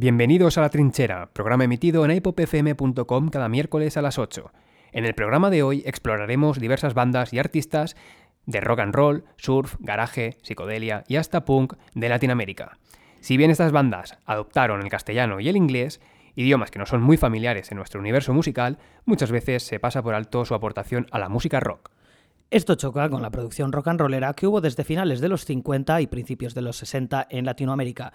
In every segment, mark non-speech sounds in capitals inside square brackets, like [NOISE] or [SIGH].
Bienvenidos a La Trinchera, programa emitido en ipopfm.com cada miércoles a las 8. En el programa de hoy exploraremos diversas bandas y artistas de rock and roll, surf, garaje, psicodelia y hasta punk de Latinoamérica. Si bien estas bandas adoptaron el castellano y el inglés, idiomas que no son muy familiares en nuestro universo musical, muchas veces se pasa por alto su aportación a la música rock. Esto choca con la producción rock and rollera que hubo desde finales de los 50 y principios de los 60 en Latinoamérica,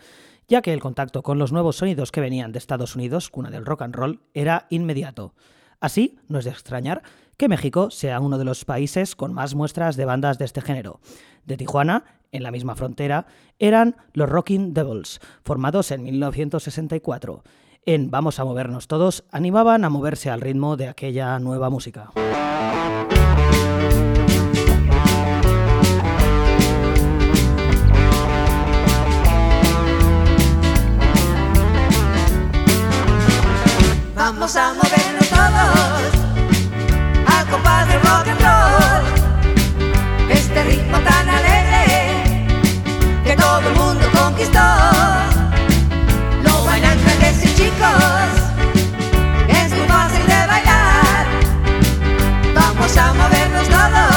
ya que el contacto con los nuevos sonidos que venían de Estados Unidos, cuna del rock and roll, era inmediato. Así, no es de extrañar que México sea uno de los países con más muestras de bandas de este género. De Tijuana, en la misma frontera, eran los Rocking Devils, formados en 1964. En Vamos a movernos todos, animaban a moverse al ritmo de aquella nueva música. Vamos a movernos todos al compás del rock and roll. Este ritmo tan alegre que todo el mundo conquistó. Lo bailan grandes y chicos, es muy fácil de bailar. Vamos a movernos todos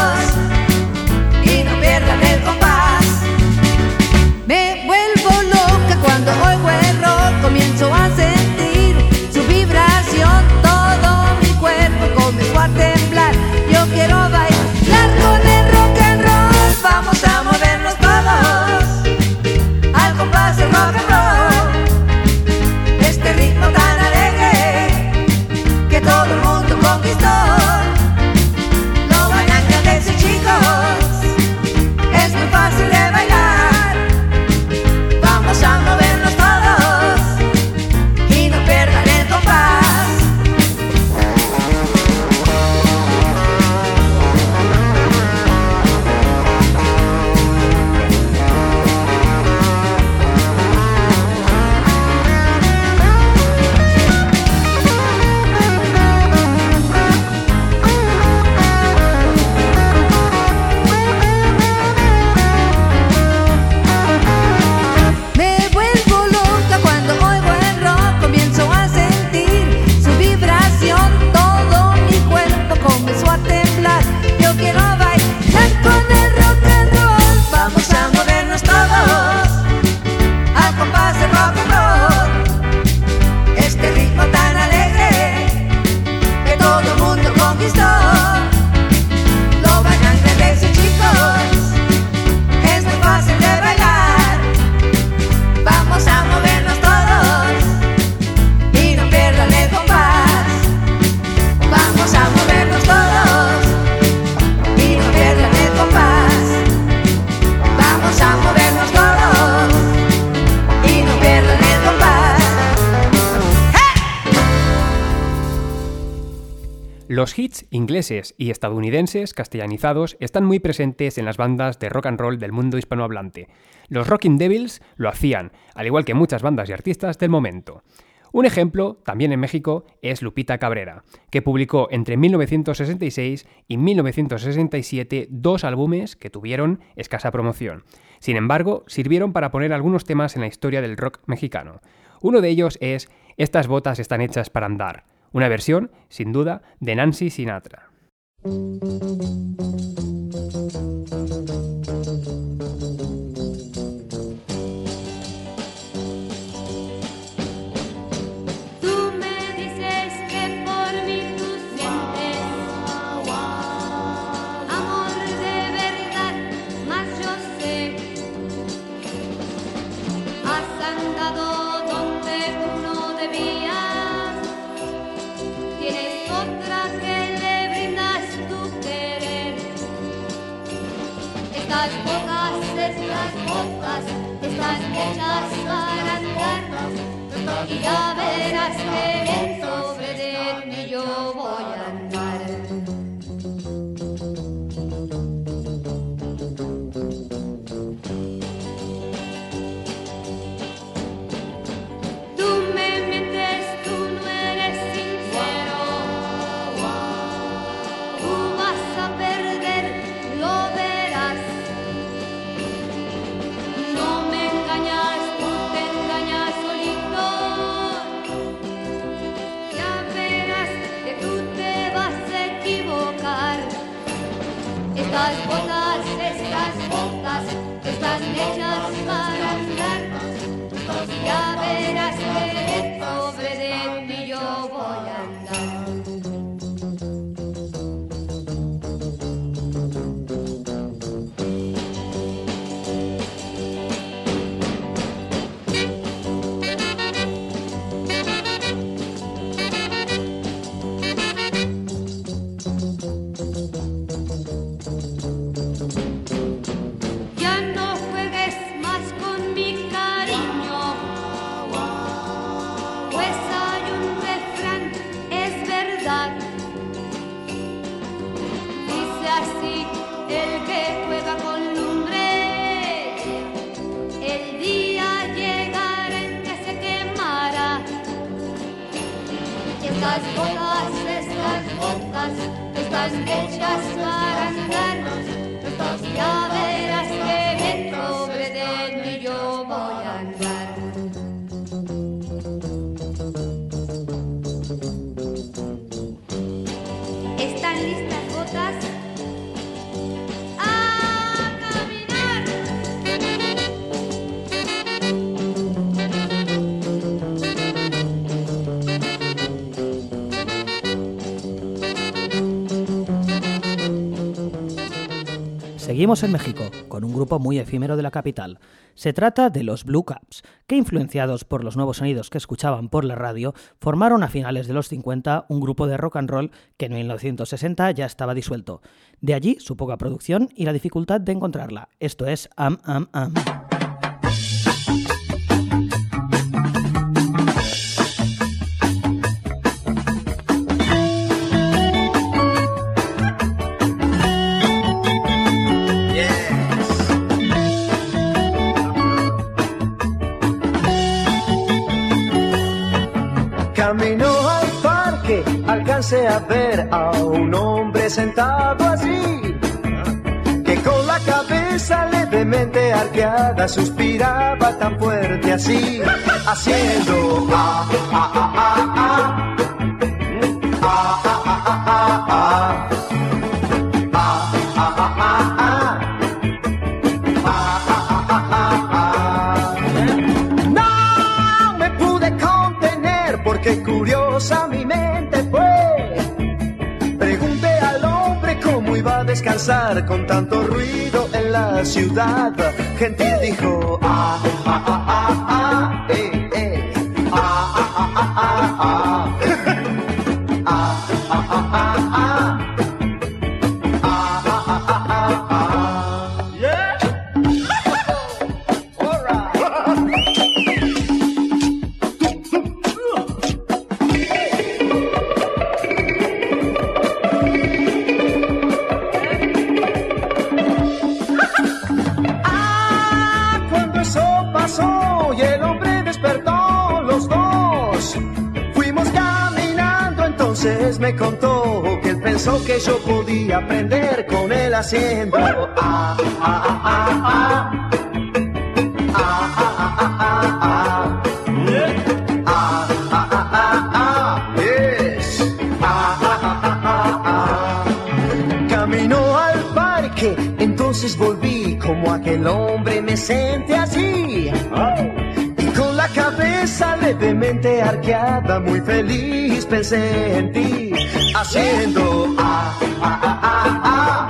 hits ingleses y estadounidenses castellanizados están muy presentes en las bandas de rock and roll del mundo hispanohablante. Los Rocking Devils lo hacían, al igual que muchas bandas y artistas del momento. Un ejemplo, también en México, es Lupita Cabrera, que publicó entre 1966 y 1967 dos álbumes que tuvieron escasa promoción. Sin embargo, sirvieron para poner algunos temas en la historia del rock mexicano. Uno de ellos es Estas botas están hechas para andar, una versión, sin duda, de Nancy Sinatra. Y ya verás que bien sobre de ti yo voy a Seguimos en México, con un grupo muy efímero de la capital. Se trata de los Blue Caps, que influenciados por los nuevos sonidos que escuchaban por la radio, formaron a finales de los 50 un grupo de rock and roll que en 1960 ya estaba disuelto. De allí su poca producción y la dificultad de encontrarla. Esto es Am Am Am. Alcancé a ver a un hombre sentado allí, que con la cabeza levemente arqueada suspiraba tan fuerte así, haciendo ah, ah, ah, ah, ah. Ah, con tanto ruido en la ciudad. Gentil dijo, ah, ah, ah, ah, ah, cabeza levemente arqueada, muy feliz pensé en ti, haciendo ah, ah, ah, ah, ah,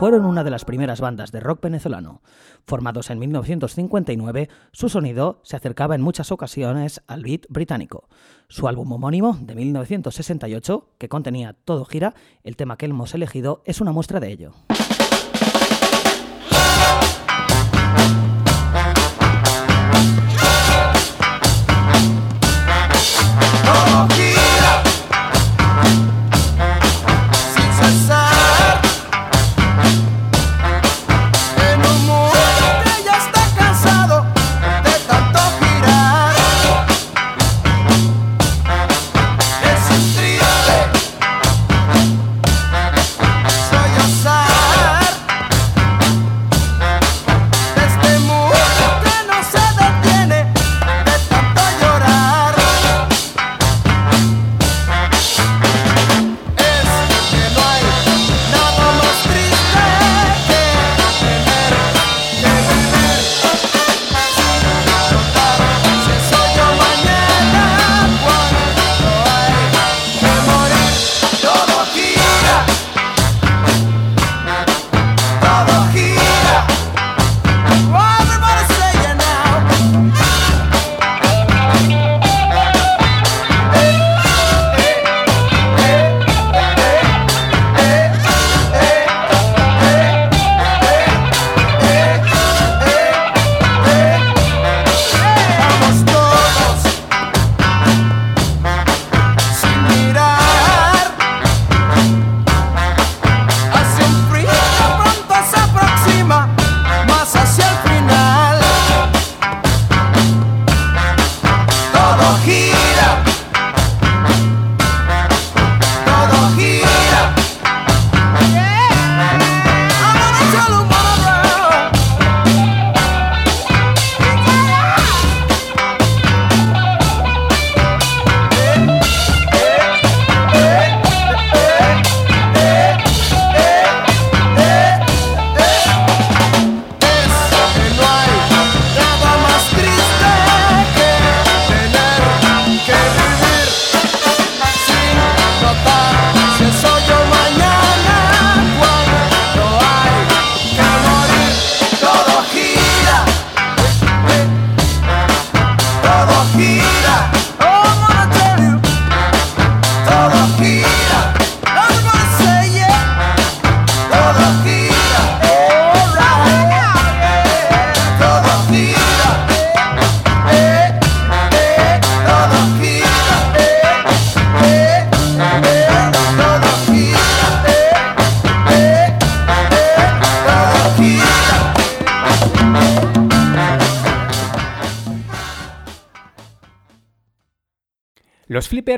fueron una de las primeras bandas de rock venezolano. Formados en 1959, su sonido se acercaba en muchas ocasiones al beat británico. Su álbum homónimo, de 1968, que contenía Todo gira, el tema que hemos elegido es una muestra de ello.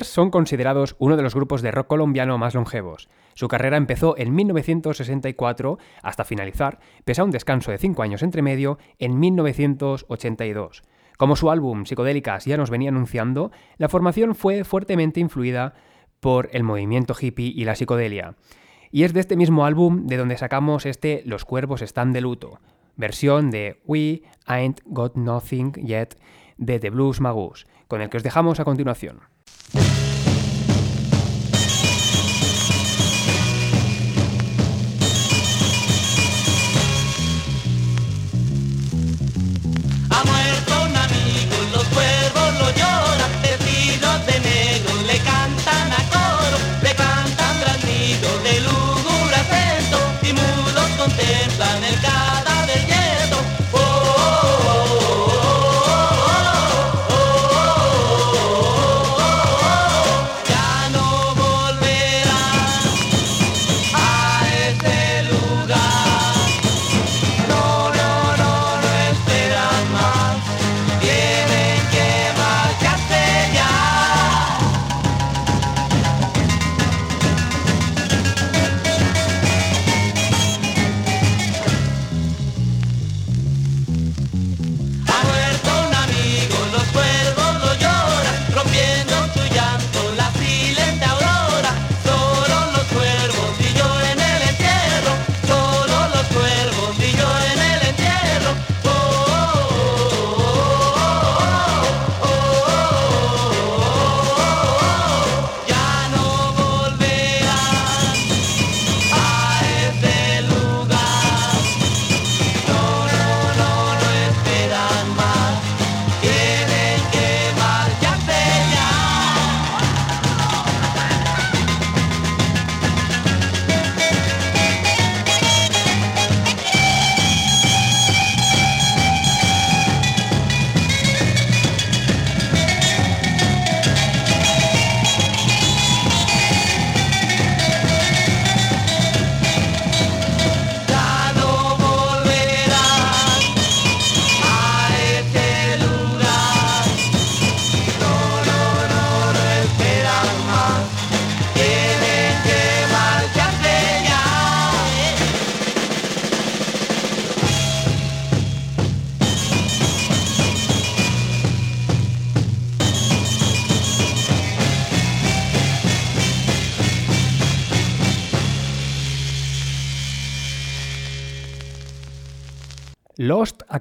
Son considerados uno de los grupos de rock colombiano más longevos. Su carrera empezó en 1964 hasta finalizar, pese a un descanso de 5 años entre medio, en 1982. Como su álbum Psicodélicas ya nos venía anunciando, la formación fue fuertemente influida por el movimiento hippie y la psicodelia. Y es de este mismo álbum de donde sacamos este Los cuervos están de luto, versión de We Ain't Got Nothing Yet de The Blues Magus, con el que os dejamos a continuación. Ha [LAUGHS]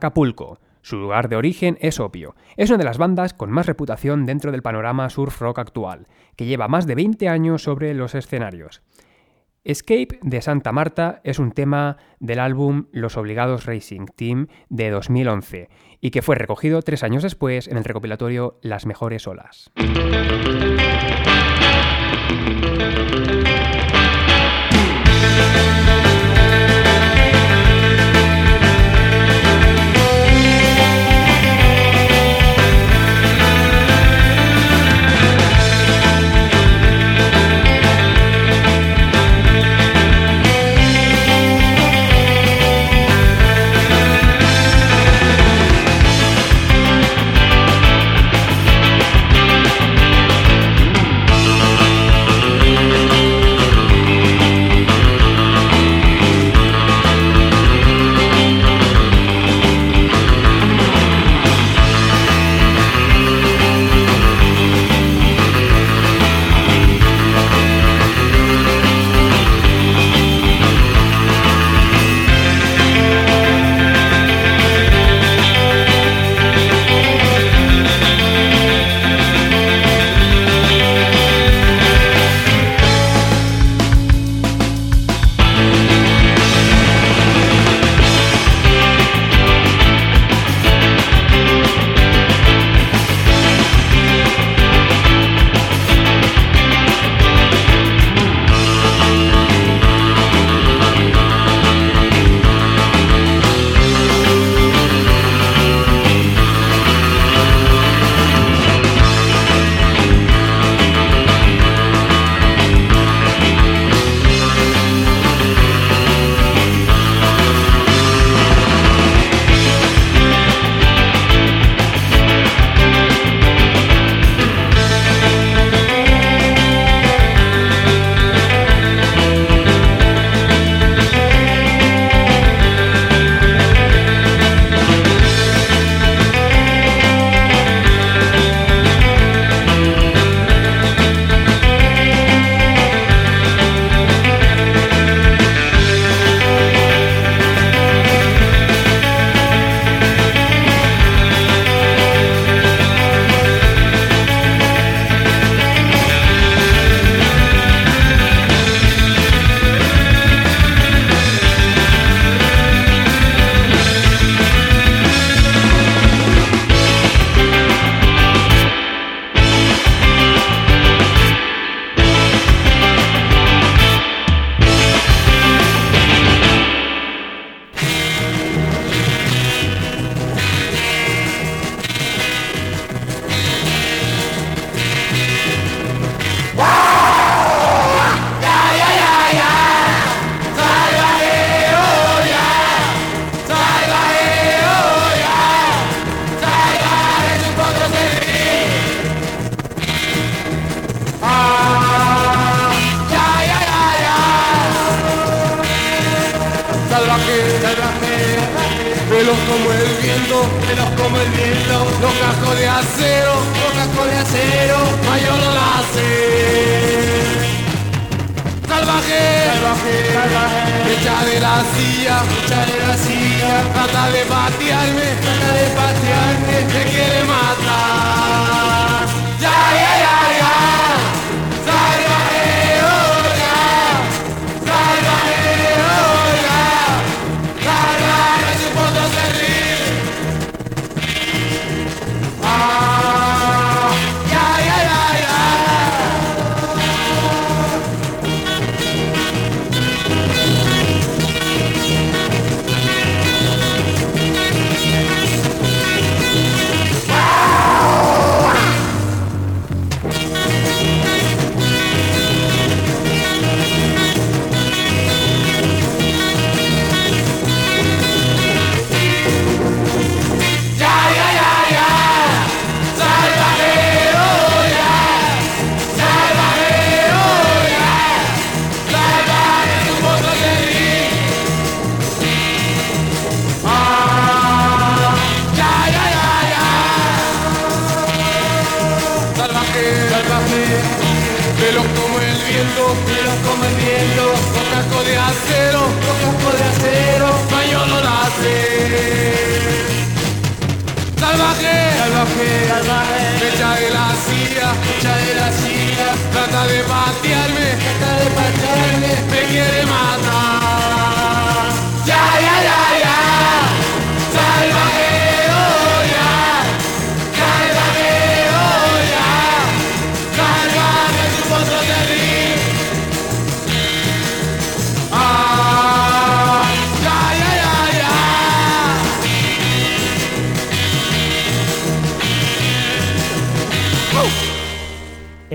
Acapulco. Su lugar de origen es obvio. Es una de las bandas con más reputación dentro del panorama surf rock actual, que lleva más de 20 años sobre los escenarios. Escape de Santa Marta es un tema del álbum Los Obligados Racing Team de 2011 y que fue recogido tres años después en el recopilatorio Las Mejores Olas.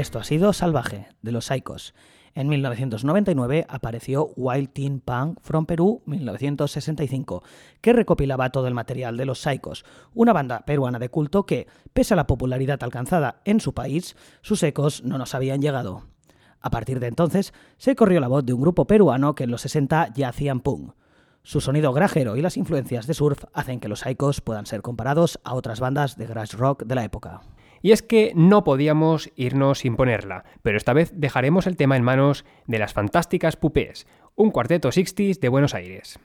Esto ha sido Salvaje, de los Psychos. En 1999 apareció Wild Teen Punk from Perú 1965, que recopilaba todo el material de los Psychos, una banda peruana de culto que, pese a la popularidad alcanzada en su país, sus ecos no nos habían llegado. A partir de entonces, se corrió la voz de un grupo peruano que en los 60 ya hacían punk. Su sonido grajero y las influencias de surf hacen que los Psychos puedan ser comparados a otras bandas de garage rock de la época. Y es que no podíamos irnos sin ponerla, pero esta vez dejaremos el tema en manos de las fantásticas Pupés, un cuarteto 60s de Buenos Aires.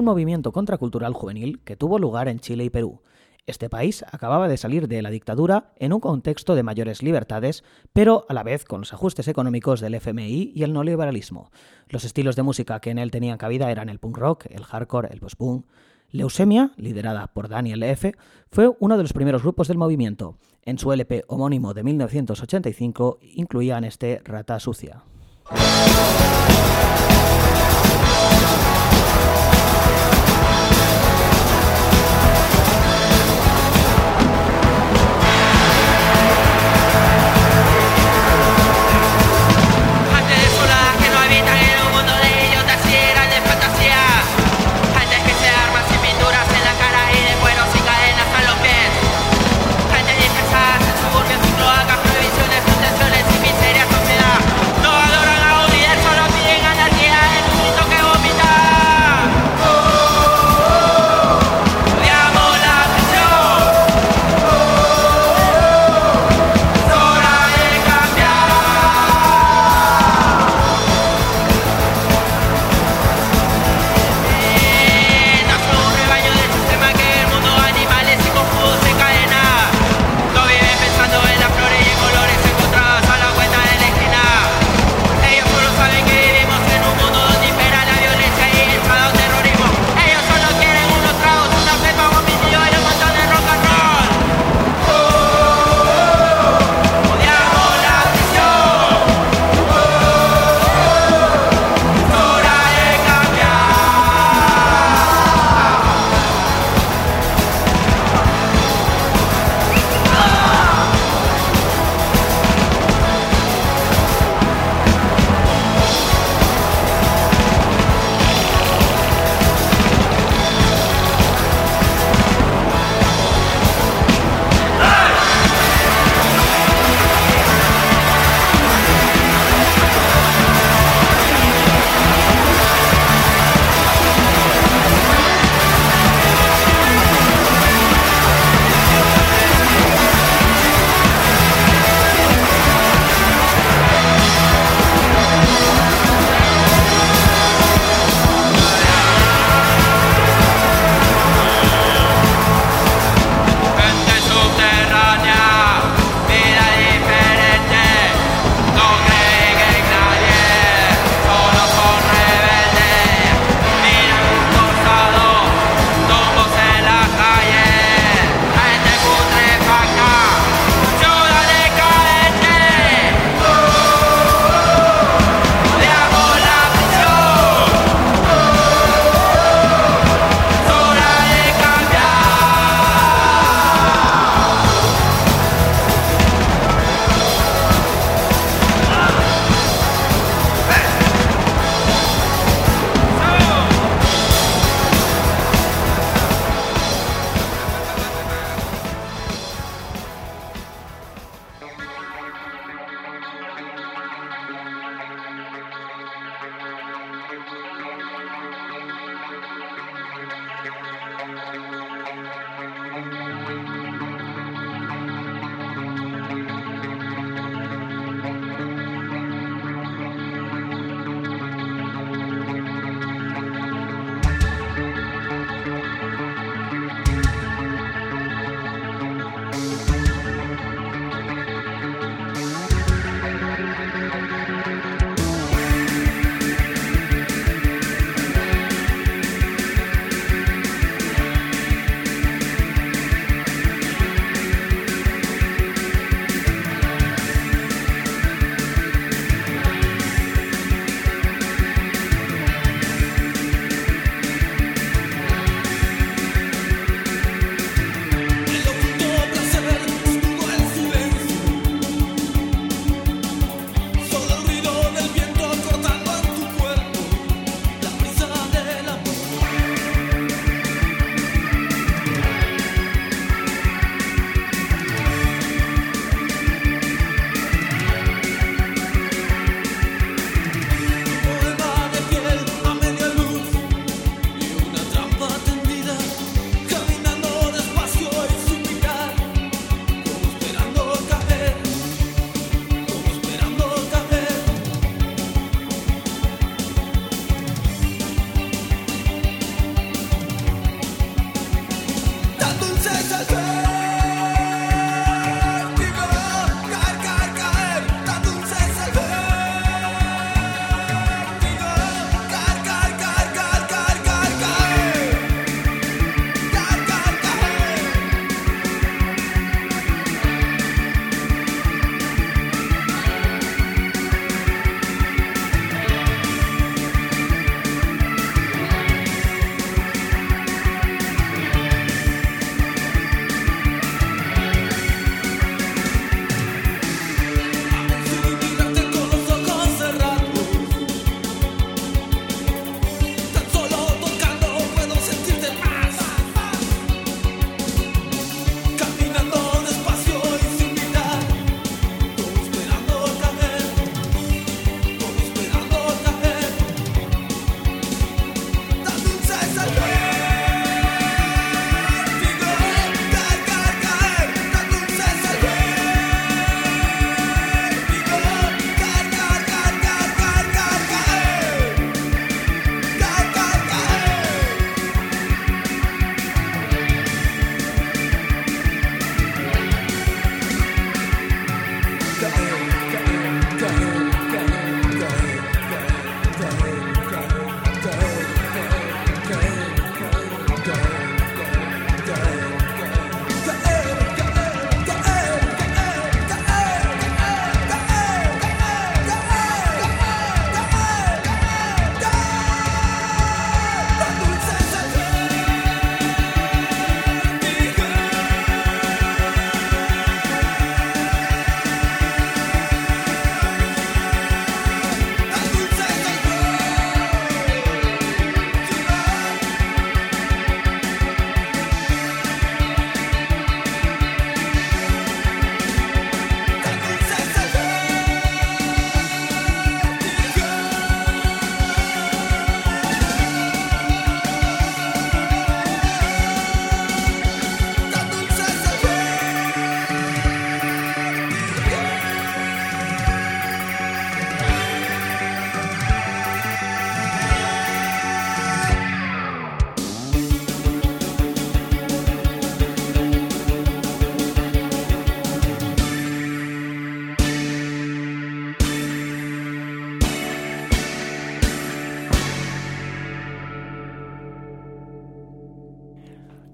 Un movimiento contracultural juvenil que tuvo lugar en Chile y Perú. Este país acababa de salir de la dictadura en un contexto de mayores libertades, pero a la vez con los ajustes económicos del FMI y el neoliberalismo. Los estilos de música que en él tenían cabida eran el punk rock, el hardcore, el post-punk. Leusemia, liderada por Daniel F., fue uno de los primeros grupos del movimiento. En su LP homónimo de 1985 incluían este Rata Sucia.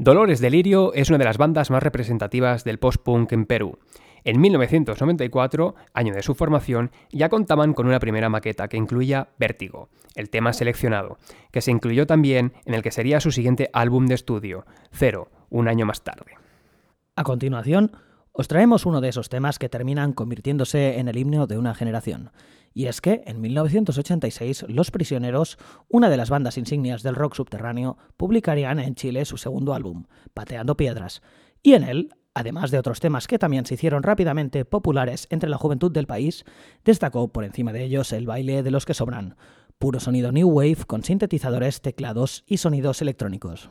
Dolores Delirio es una de las bandas más representativas del post-punk en Perú. En 1994, año de su formación, ya contaban con una primera maqueta que incluía Vértigo, el tema seleccionado, que se incluyó también en el que sería su siguiente álbum de estudio, Cero, un año más tarde. A continuación, os traemos uno de esos temas que terminan convirtiéndose en el himno de una generación. Y es que, en 1986, Los Prisioneros, una de las bandas insignias del rock subterráneo, publicarían en Chile su segundo álbum, Pateando Piedras, y en él, además de otros temas que también se hicieron rápidamente populares entre la juventud del país, destacó por encima de ellos el baile de los que sobran, puro sonido new wave con sintetizadores, teclados y sonidos electrónicos.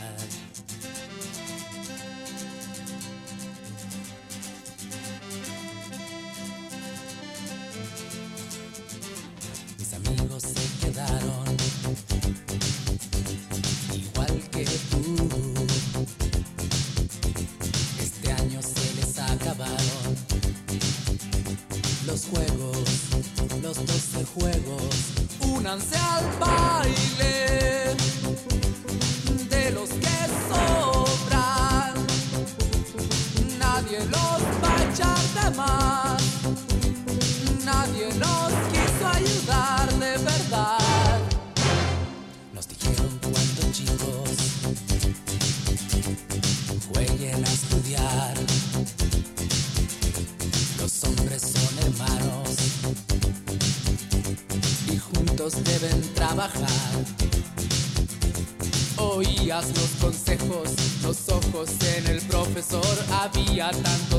Había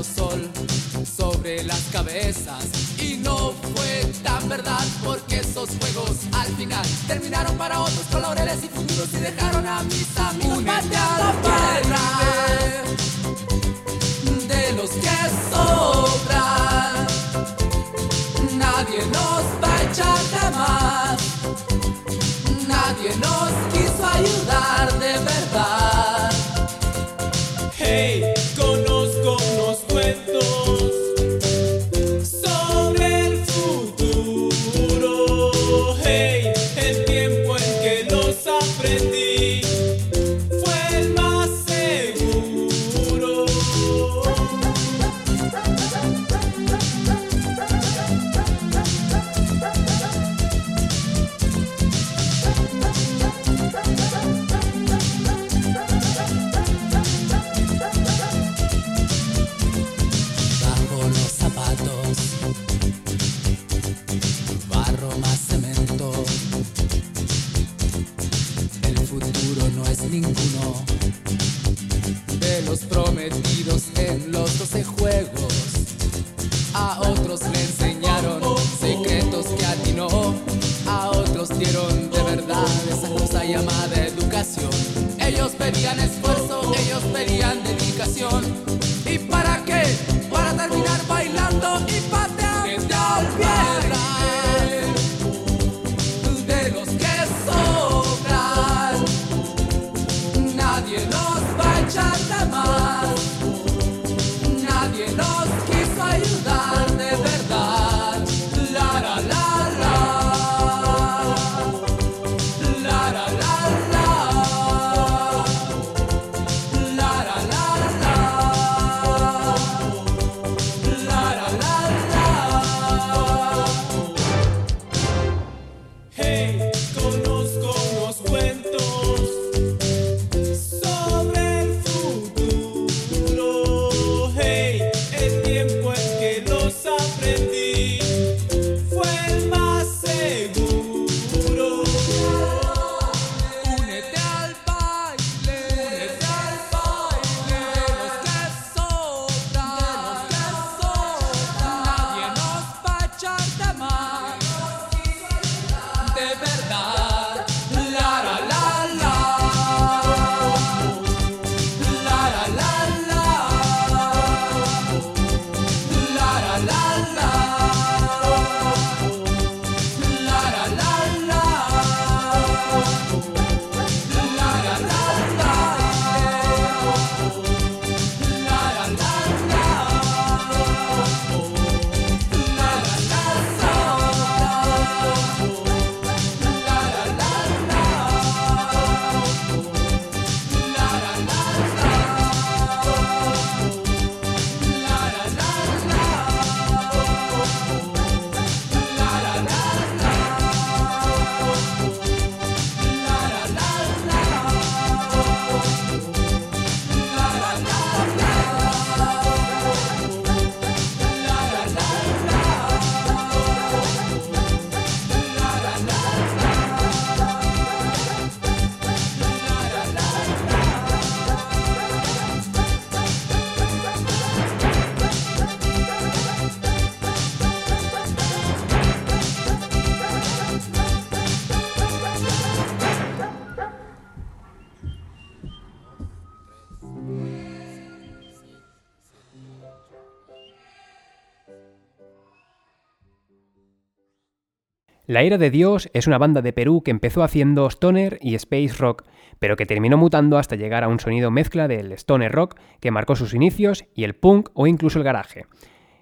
La Ira de Dios es una banda de Perú que empezó haciendo stoner y space rock, pero que terminó mutando hasta llegar a un sonido mezcla del stoner rock que marcó sus inicios y el punk o incluso el garaje.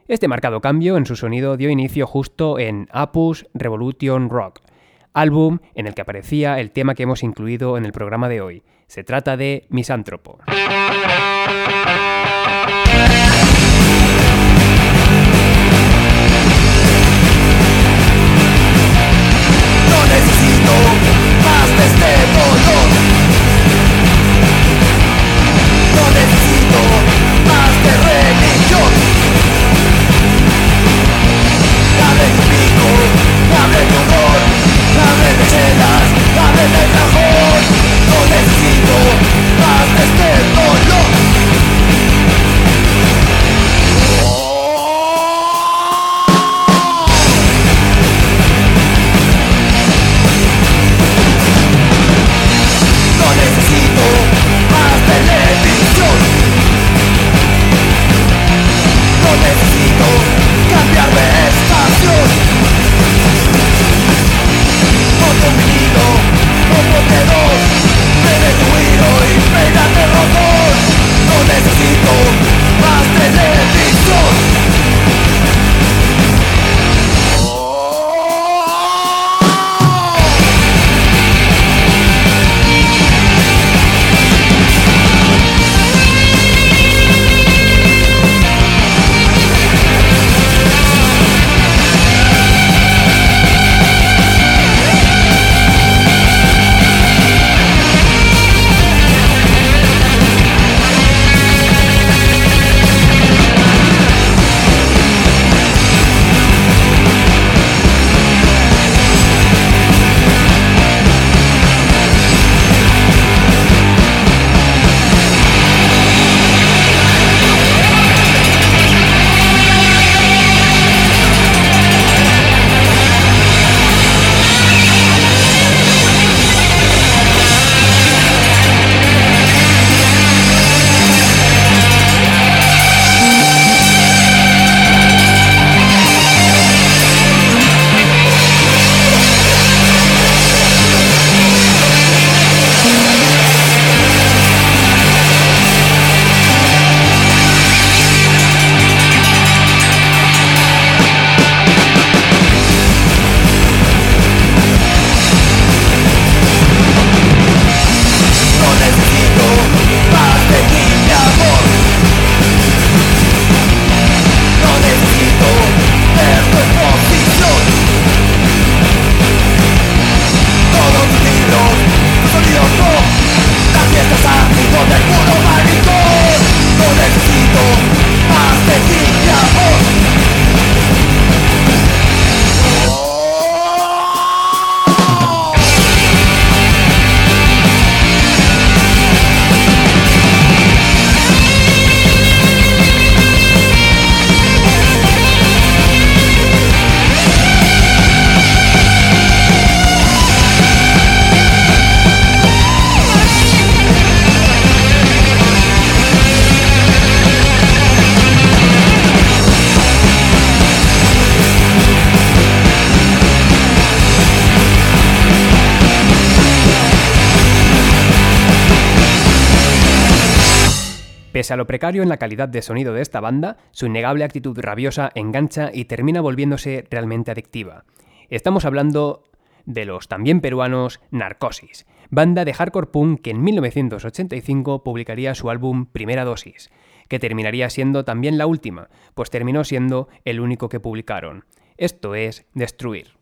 Este marcado cambio en su sonido dio inicio justo en Apus Revolution Rock, álbum en el que aparecía el tema que hemos incluido en el programa de hoy. Se trata de Misántropo. Chelas, dame de cajón. No necesito más de A lo precario en la calidad de sonido de esta banda, su innegable actitud rabiosa engancha y termina volviéndose realmente adictiva. Estamos hablando de los también peruanos Narcosis, banda de hardcore punk que en 1985 publicaría su álbum Primera Dosis, que terminaría siendo también la última, pues terminó siendo el único que publicaron. Esto es Destruir.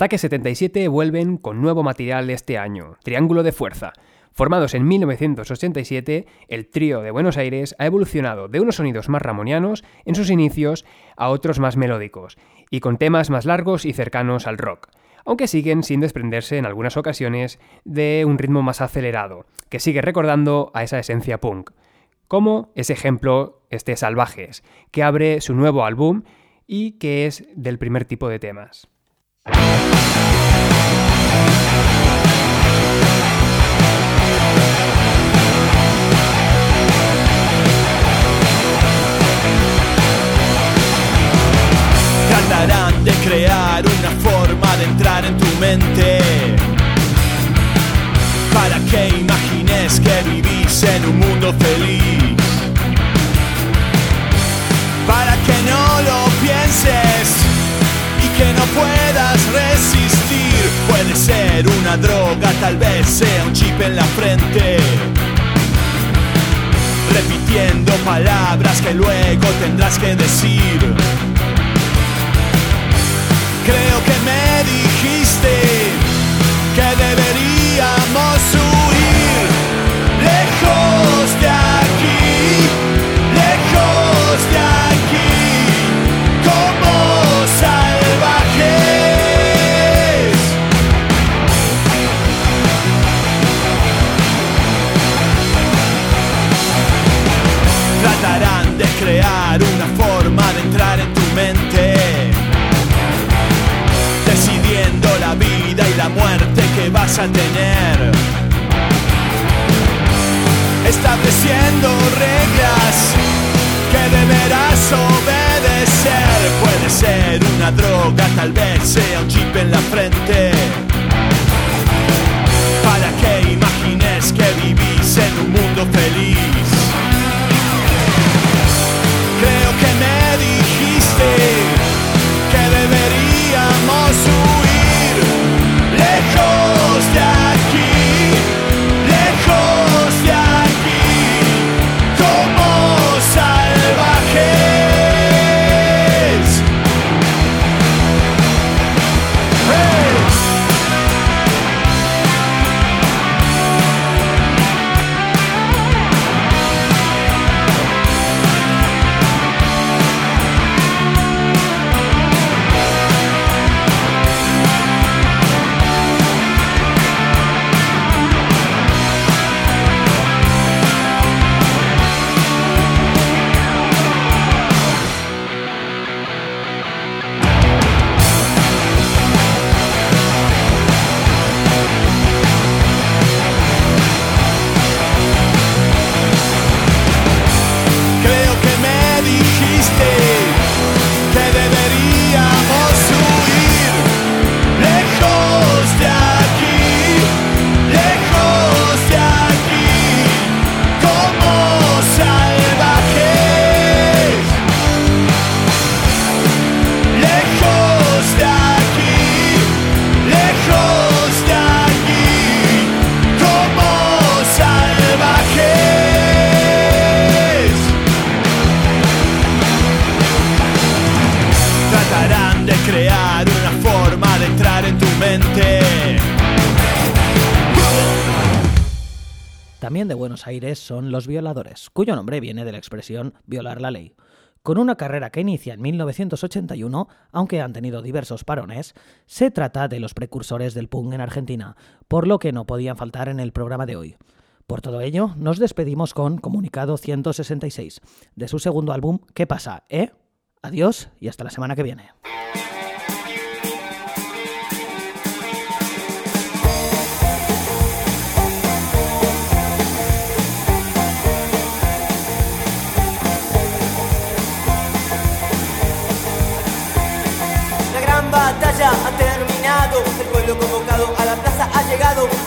Ataque 77 vuelven con nuevo material este año, Triángulo de Fuerza. Formados en 1987, el trío de Buenos Aires ha evolucionado de unos sonidos más ramonianos en sus inicios a otros más melódicos, y con temas más largos y cercanos al rock, aunque siguen sin desprenderse en algunas ocasiones de un ritmo más acelerado, que sigue recordando a esa esencia punk. Como ese ejemplo, este Salvajes, que abre su nuevo álbum y que es del primer tipo de temas. Tratarán de crear una forma de entrar en tu mente para que imagines que vivís en un mundo feliz. Para que no lo pienses que no puedas resistir. Puede ser una droga, tal vez sea un chip en la frente. Repitiendo palabras que luego tendrás que decir. Cuyo nombre viene de la expresión violar la ley. Con una carrera que inicia en 1981, aunque han tenido diversos parones, se trata de los precursores del punk en Argentina, por lo que no podían faltar en el programa de hoy. Por todo ello, nos despedimos con Comunicado 166, de su segundo álbum ¿Qué pasa, eh? Adiós y hasta la semana que viene. El pueblo convocado a la plaza ha llegado.